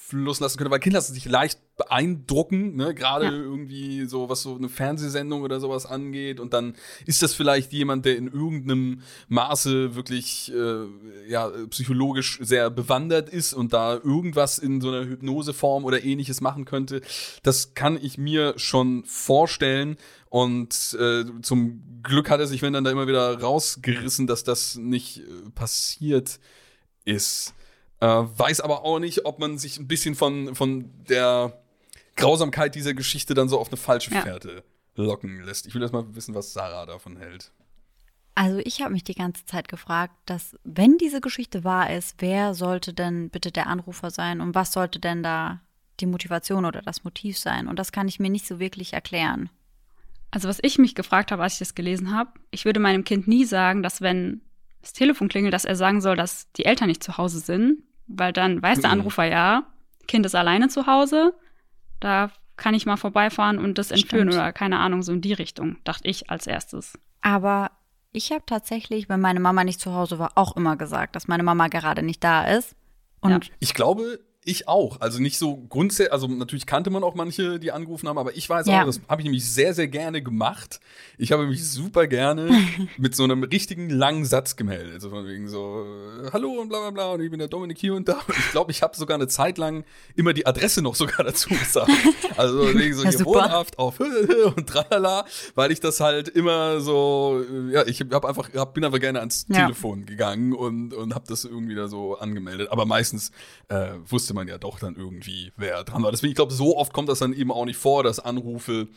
beeinflussen lassen könnte, weil Kinder lassen sich leicht beeindrucken, ne? gerade ja. irgendwie so, was so eine Fernsehsendung oder sowas angeht. Und dann ist das vielleicht jemand, der in irgendeinem Maße wirklich äh, ja, psychologisch sehr bewandert ist und da irgendwas in so einer Hypnoseform oder ähnliches machen könnte. Das kann ich mir schon vorstellen. Und äh, zum Glück hat er sich, wenn dann da immer wieder rausgerissen, dass das nicht äh, passiert ist. Äh, weiß aber auch nicht, ob man sich ein bisschen von, von der Grausamkeit dieser Geschichte dann so auf eine falsche Fährte ja. locken lässt. Ich will erst mal wissen, was Sarah davon hält.
Also ich habe mich die ganze Zeit gefragt, dass wenn diese Geschichte wahr ist, wer sollte denn bitte der Anrufer sein und was sollte denn da die Motivation oder das Motiv sein? Und das kann ich mir nicht so wirklich erklären.
Also was ich mich gefragt habe, als ich das gelesen habe, ich würde meinem Kind nie sagen, dass wenn das Telefon klingelt, dass er sagen soll, dass die Eltern nicht zu Hause sind, weil dann weiß der mhm. Anrufer ja, Kind ist alleine zu Hause, da kann ich mal vorbeifahren und das entführen Stimmt. oder keine Ahnung, so in die Richtung, dachte ich als erstes.
Aber ich habe tatsächlich, wenn meine Mama nicht zu Hause war, auch immer gesagt, dass meine Mama gerade nicht da ist. Und ja.
ich glaube, ich auch. Also nicht so grundsätzlich, also natürlich kannte man auch manche, die angerufen haben, aber ich weiß ja. auch, das habe ich nämlich sehr, sehr gerne gemacht. Ich habe mich super gerne mit so einem richtigen langen Satz gemeldet. Also von wegen so, äh, hallo und bla bla bla und ich bin der Dominik hier und da. Und ich glaube, ich habe sogar eine Zeit lang immer die Adresse noch sogar dazu gesagt. Also wegen so ja, hier wohnhaft auf und tralala, weil ich das halt immer so, äh, ja, ich hab einfach, hab, bin einfach gerne ans ja. Telefon gegangen und, und habe das irgendwie da so angemeldet. Aber meistens äh, wusste man ja doch dann irgendwie, wer dran war. Deswegen, ich glaube, so oft kommt das dann eben auch nicht vor, dass Anrufe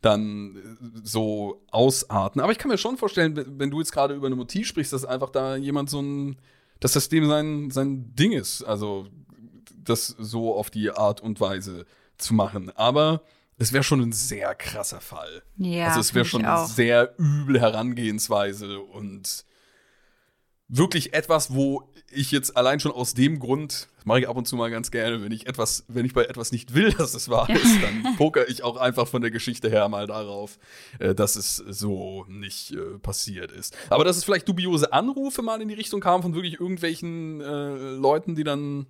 dann äh, so ausarten. Aber ich kann mir schon vorstellen, wenn du jetzt gerade über eine Motiv sprichst, dass einfach da jemand so ein dass das dem sein, sein Ding ist. Also, das so auf die Art und Weise zu machen. Aber es wäre schon ein sehr krasser Fall.
Ja,
also es wäre schon eine sehr üble Herangehensweise und wirklich etwas, wo ich jetzt allein schon aus dem Grund, das mache ich ab und zu mal ganz gerne, wenn ich etwas, wenn ich bei etwas nicht will, dass es wahr ist, dann poker ich auch einfach von der Geschichte her mal darauf, äh, dass es so nicht äh, passiert ist. Aber dass es vielleicht dubiose Anrufe mal in die Richtung kamen von wirklich irgendwelchen äh, Leuten, die dann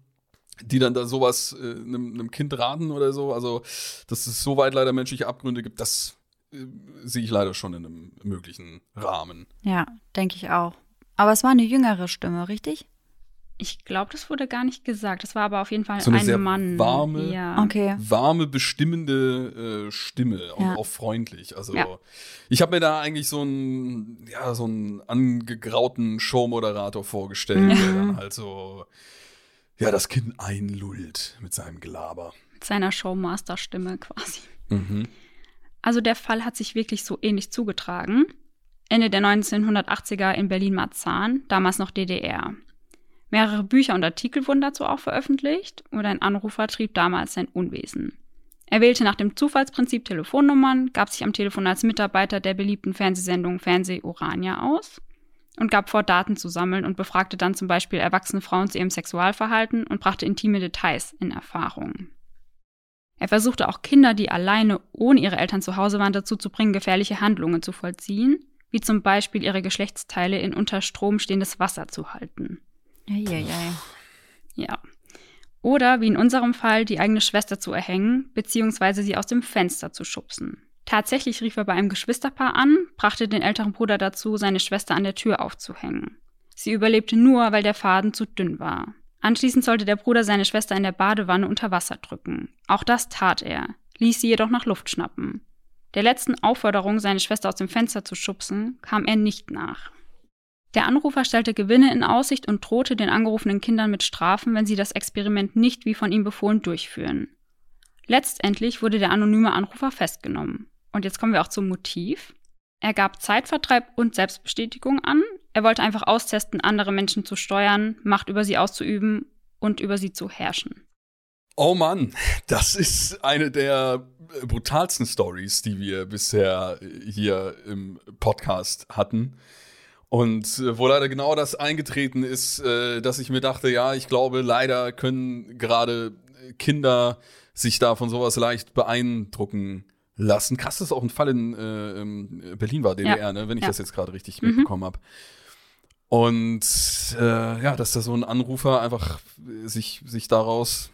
die dann da sowas äh, einem, einem Kind raten oder so. Also, dass es so weit leider menschliche Abgründe gibt, das äh, sehe ich leider schon in einem möglichen Rahmen.
Ja, denke ich auch. Aber es war eine jüngere Stimme, richtig?
Ich glaube, das wurde gar nicht gesagt. Das war aber auf jeden Fall
So eine
ein
sehr
Mann.
warme-
Ja.
Okay.
Warme, bestimmende äh, Stimme und
Ja.
auch freundlich. Also
Ja.
ich habe mir da eigentlich so einen, ja, so einen angegrauten Showmoderator vorgestellt, der dann halt so, ja, das Kind einlullt mit seinem Gelaber.
Mit seiner Showmaster-Stimme quasi.
Mhm.
Also der Fall hat sich wirklich so ähnlich zugetragen. Ende der 1980er in Berlin-Marzahn, damals noch DDR. Mehrere Bücher und Artikel wurden dazu auch veröffentlicht und ein Anrufer trieb damals sein Unwesen. Er wählte nach dem Zufallsprinzip Telefonnummern, gab sich am Telefon als Mitarbeiter der beliebten Fernsehsendung Fernseh Urania aus und gab vor, Daten zu sammeln und befragte dann zum Beispiel erwachsene Frauen zu ihrem Sexualverhalten und brachte intime Details in Erfahrung. Er versuchte auch Kinder, die alleine ohne ihre Eltern zu Hause waren, dazu zu bringen, gefährliche Handlungen zu vollziehen, wie zum Beispiel ihre Geschlechtsteile in unter Strom stehendes Wasser zu halten.
Eieiei.
Ja. Oder wie in unserem Fall die eigene Schwester zu erhängen, beziehungsweise sie aus dem Fenster zu schubsen. Tatsächlich rief er bei einem Geschwisterpaar an, brachte den älteren Bruder dazu, seine Schwester an der Tür aufzuhängen. Sie überlebte nur, weil der Faden zu dünn war. Anschließend sollte der Bruder seine Schwester in der Badewanne unter Wasser drücken. Auch das tat er, ließ sie jedoch nach Luft schnappen. Der letzten Aufforderung, seine Schwester aus dem Fenster zu schubsen, kam er nicht nach. Der Anrufer stellte Gewinne in Aussicht und drohte den angerufenen Kindern mit Strafen, wenn sie das Experiment nicht wie von ihm befohlen durchführen. Letztendlich wurde der anonyme Anrufer festgenommen. Und jetzt kommen wir auch zum Motiv. Er gab Zeitvertreib und Selbstbestätigung an. Er wollte einfach austesten, andere Menschen zu steuern, Macht über sie auszuüben und über sie zu herrschen.
Oh Mann, das ist eine der äh, brutalsten Stories, die wir bisher äh, hier im Podcast hatten. Und äh, wo leider genau das eingetreten ist, dass ich mir dachte, ja, ich glaube, leider können gerade Kinder sich da von sowas leicht beeindrucken lassen. Krass, dass auch ein Fall in äh, Berlin war, DDR,
Ja.
ne, wenn ich
Ja.
das jetzt gerade richtig
Mhm.
mitbekommen habe. Und äh, ja, dass da so ein Anrufer einfach sich, sich daraus,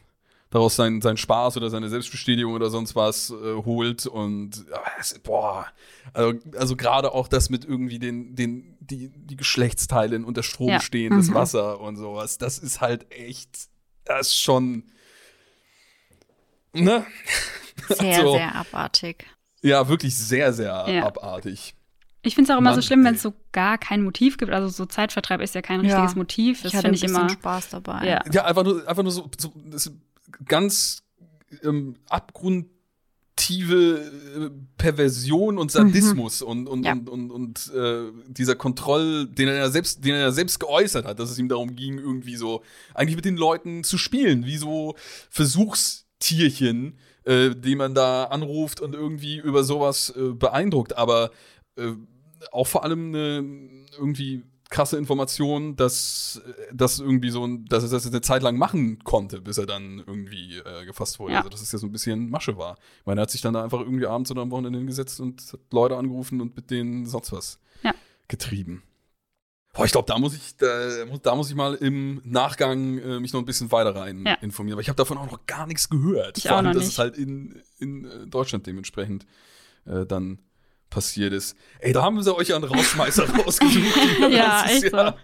daraus seinen sein Spaß oder seine Selbstbestätigung oder sonst was äh, holt. Und es, boah, also, also gerade auch das mit irgendwie den, den, die, die Geschlechtsteilen unter Strom
Ja.
stehendes
Mhm.
Wasser und sowas, das ist halt echt, das ist schon. Ne?
Sehr,
Also-
sehr abartig.
Ja, wirklich sehr, sehr
Ja.
abartig.
Ich finde es auch immer
Mann,
so schlimm, wenn es so gar kein Motiv gibt. Also so Zeitvertreib ist ja kein
Ja.
richtiges Motiv. Das finde ich immer.
Spaß dabei.
Ja.
Ja, einfach nur, einfach nur so, so das ganz ähm, abgrundtiefe äh, Perversion und Sadismus und, und,
Ja.
und, und, und äh, dieser Kontroll, den er selbst, den er selbst geäußert hat, dass es ihm darum ging, irgendwie so eigentlich mit den Leuten zu spielen, wie so Versuchstierchen, äh, die man da anruft und irgendwie über sowas äh, beeindruckt, aber äh, auch vor allem eine irgendwie krasse Information, dass das irgendwie so, ein- dass er das eine Zeit lang machen konnte, bis er dann irgendwie äh, gefasst wurde.
Ja.
Also dass es ja so ein bisschen Masche war. Ich meine, er hat sich dann da einfach irgendwie abends oder am Wochenende hingesetzt und hat Leute angerufen und mit denen sonst was
Ja.
getrieben. Boah, ich glaube, da muss ich, da, muss- da muss ich mal im Nachgang äh, mich noch ein bisschen weiter rein
Ja.
informieren. Aber ich habe davon auch noch gar nichts gehört.
Ich
Vor allem, dass es halt in, in äh, Deutschland dementsprechend äh, dann passiert ist. Ey, da haben sie euch ja einen Rausschmeißer rausgesucht.
Ja, echt
ja-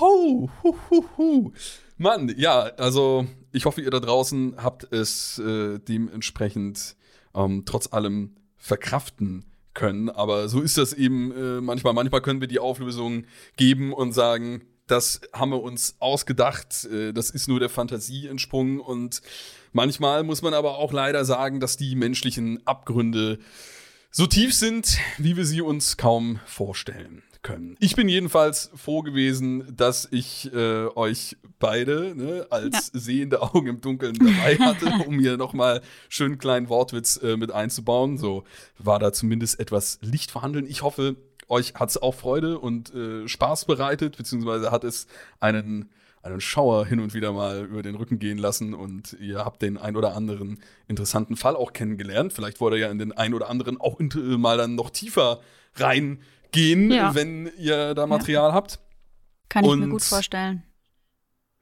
Ho, hu, hu, hu. Mann, ja, also ich hoffe, ihr da draußen habt es äh, dementsprechend ähm, trotz allem verkraften können. Aber so ist das eben äh, manchmal. Manchmal können wir die Auflösung geben und sagen, das haben wir uns ausgedacht, äh, das ist nur der Fantasie entsprungen. Und manchmal muss man aber auch leider sagen, dass die menschlichen Abgründe so tief sind, wie wir sie uns kaum vorstellen können. Ich bin jedenfalls froh gewesen, dass ich äh, euch beide ne, als ja. sehende Augen im Dunkeln dabei hatte, um hier nochmal schön kleinen Wortwitz äh, mit einzubauen. So war da zumindest etwas Licht vorhanden. Ich hoffe, euch hat es auch Freude und äh, Spaß bereitet, beziehungsweise hat es einen einen Schauer hin und wieder mal über den Rücken gehen lassen und ihr habt den ein oder anderen interessanten Fall auch kennengelernt. Vielleicht wollt ihr ja in den ein oder anderen auch mal dann noch tiefer reingehen, ja. wenn ihr da Material ja. habt.
Kann ich und mir gut vorstellen.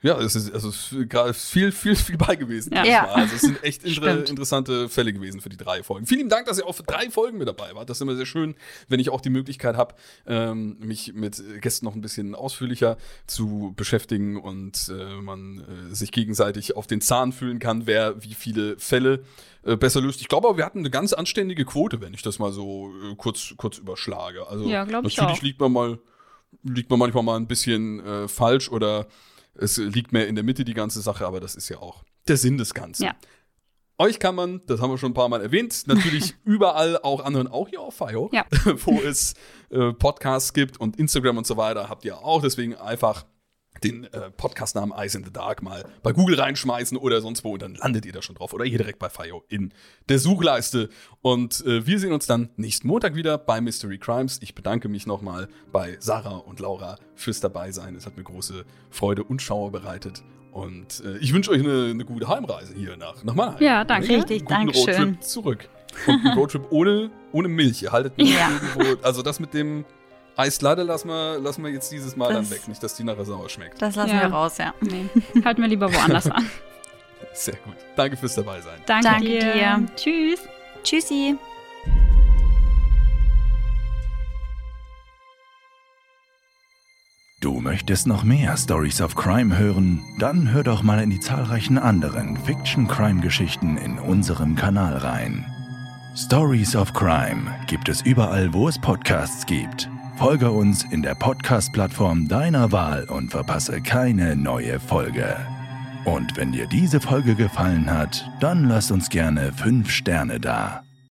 Ja, es ist, also gerade viel, viel, viel bei gewesen. Ja. ja. Also es sind echt inter interessante Fälle gewesen für die drei Folgen. Vielen Dank, dass ihr auch für drei Folgen mit dabei wart. Das ist immer sehr schön, wenn ich auch die Möglichkeit habe, ähm, mich mit Gästen noch ein bisschen ausführlicher zu beschäftigen und äh, man äh, sich gegenseitig auf den Zahn fühlen kann, wer wie viele Fälle äh, besser löst. Ich glaube aber, wir hatten eine ganz anständige Quote, wenn ich das mal so äh, kurz, kurz überschlage. Also ja, natürlich auch. liegt man mal, liegt man manchmal mal ein bisschen äh, falsch oder es liegt mehr in der Mitte die ganze Sache, aber das ist ja auch der Sinn des Ganzen. Ja. Euch kann man, das haben wir schon ein paar Mal erwähnt, natürlich überall auch anderen, auch hier auf FIO, ja. wo es äh, Podcasts gibt und Instagram und so weiter, habt ihr auch. Deswegen einfach den äh, Podcastnamen Eyes in the Dark mal bei Google reinschmeißen oder sonst wo und dann landet ihr da schon drauf oder hier direkt bei FIO in der Suchleiste. Und äh, wir sehen uns dann nächsten Montag wieder bei Mystery Crimes. Ich bedanke mich nochmal bei Sarah und Laura fürs Dabeisein. Es hat mir große Freude und Schauer bereitet. Und äh, ich wünsche euch eine, eine, gute Heimreise hier nach, nach Mannheim.
Ja, danke. Richtig, danke schön.
Roadtrip zurück. Und ein Roadtrip ohne, ohne Milch. Ihr haltet mich ja. irgendwo. Also das mit dem Eisladde lassen wir, lassen wir jetzt dieses Mal das, dann weg, nicht, dass die nachher sauer schmeckt.
Das lassen ja. wir raus, ja.
Nee. Halten wir lieber woanders an.
Sehr gut. Danke fürs dabei sein.
Danke, Danke dir. dir. Tschüss. Tschüssi.
Du möchtest noch mehr Stories of Crime hören? Dann hör doch mal in die zahlreichen anderen Fiction-Crime-Geschichten in unserem Kanal rein. Stories of Crime gibt es überall, wo es Podcasts gibt. Folge uns in der Podcast-Plattform deiner Wahl und verpasse keine neue Folge. Und wenn dir diese Folge gefallen hat, dann lass uns gerne 5 Sterne da.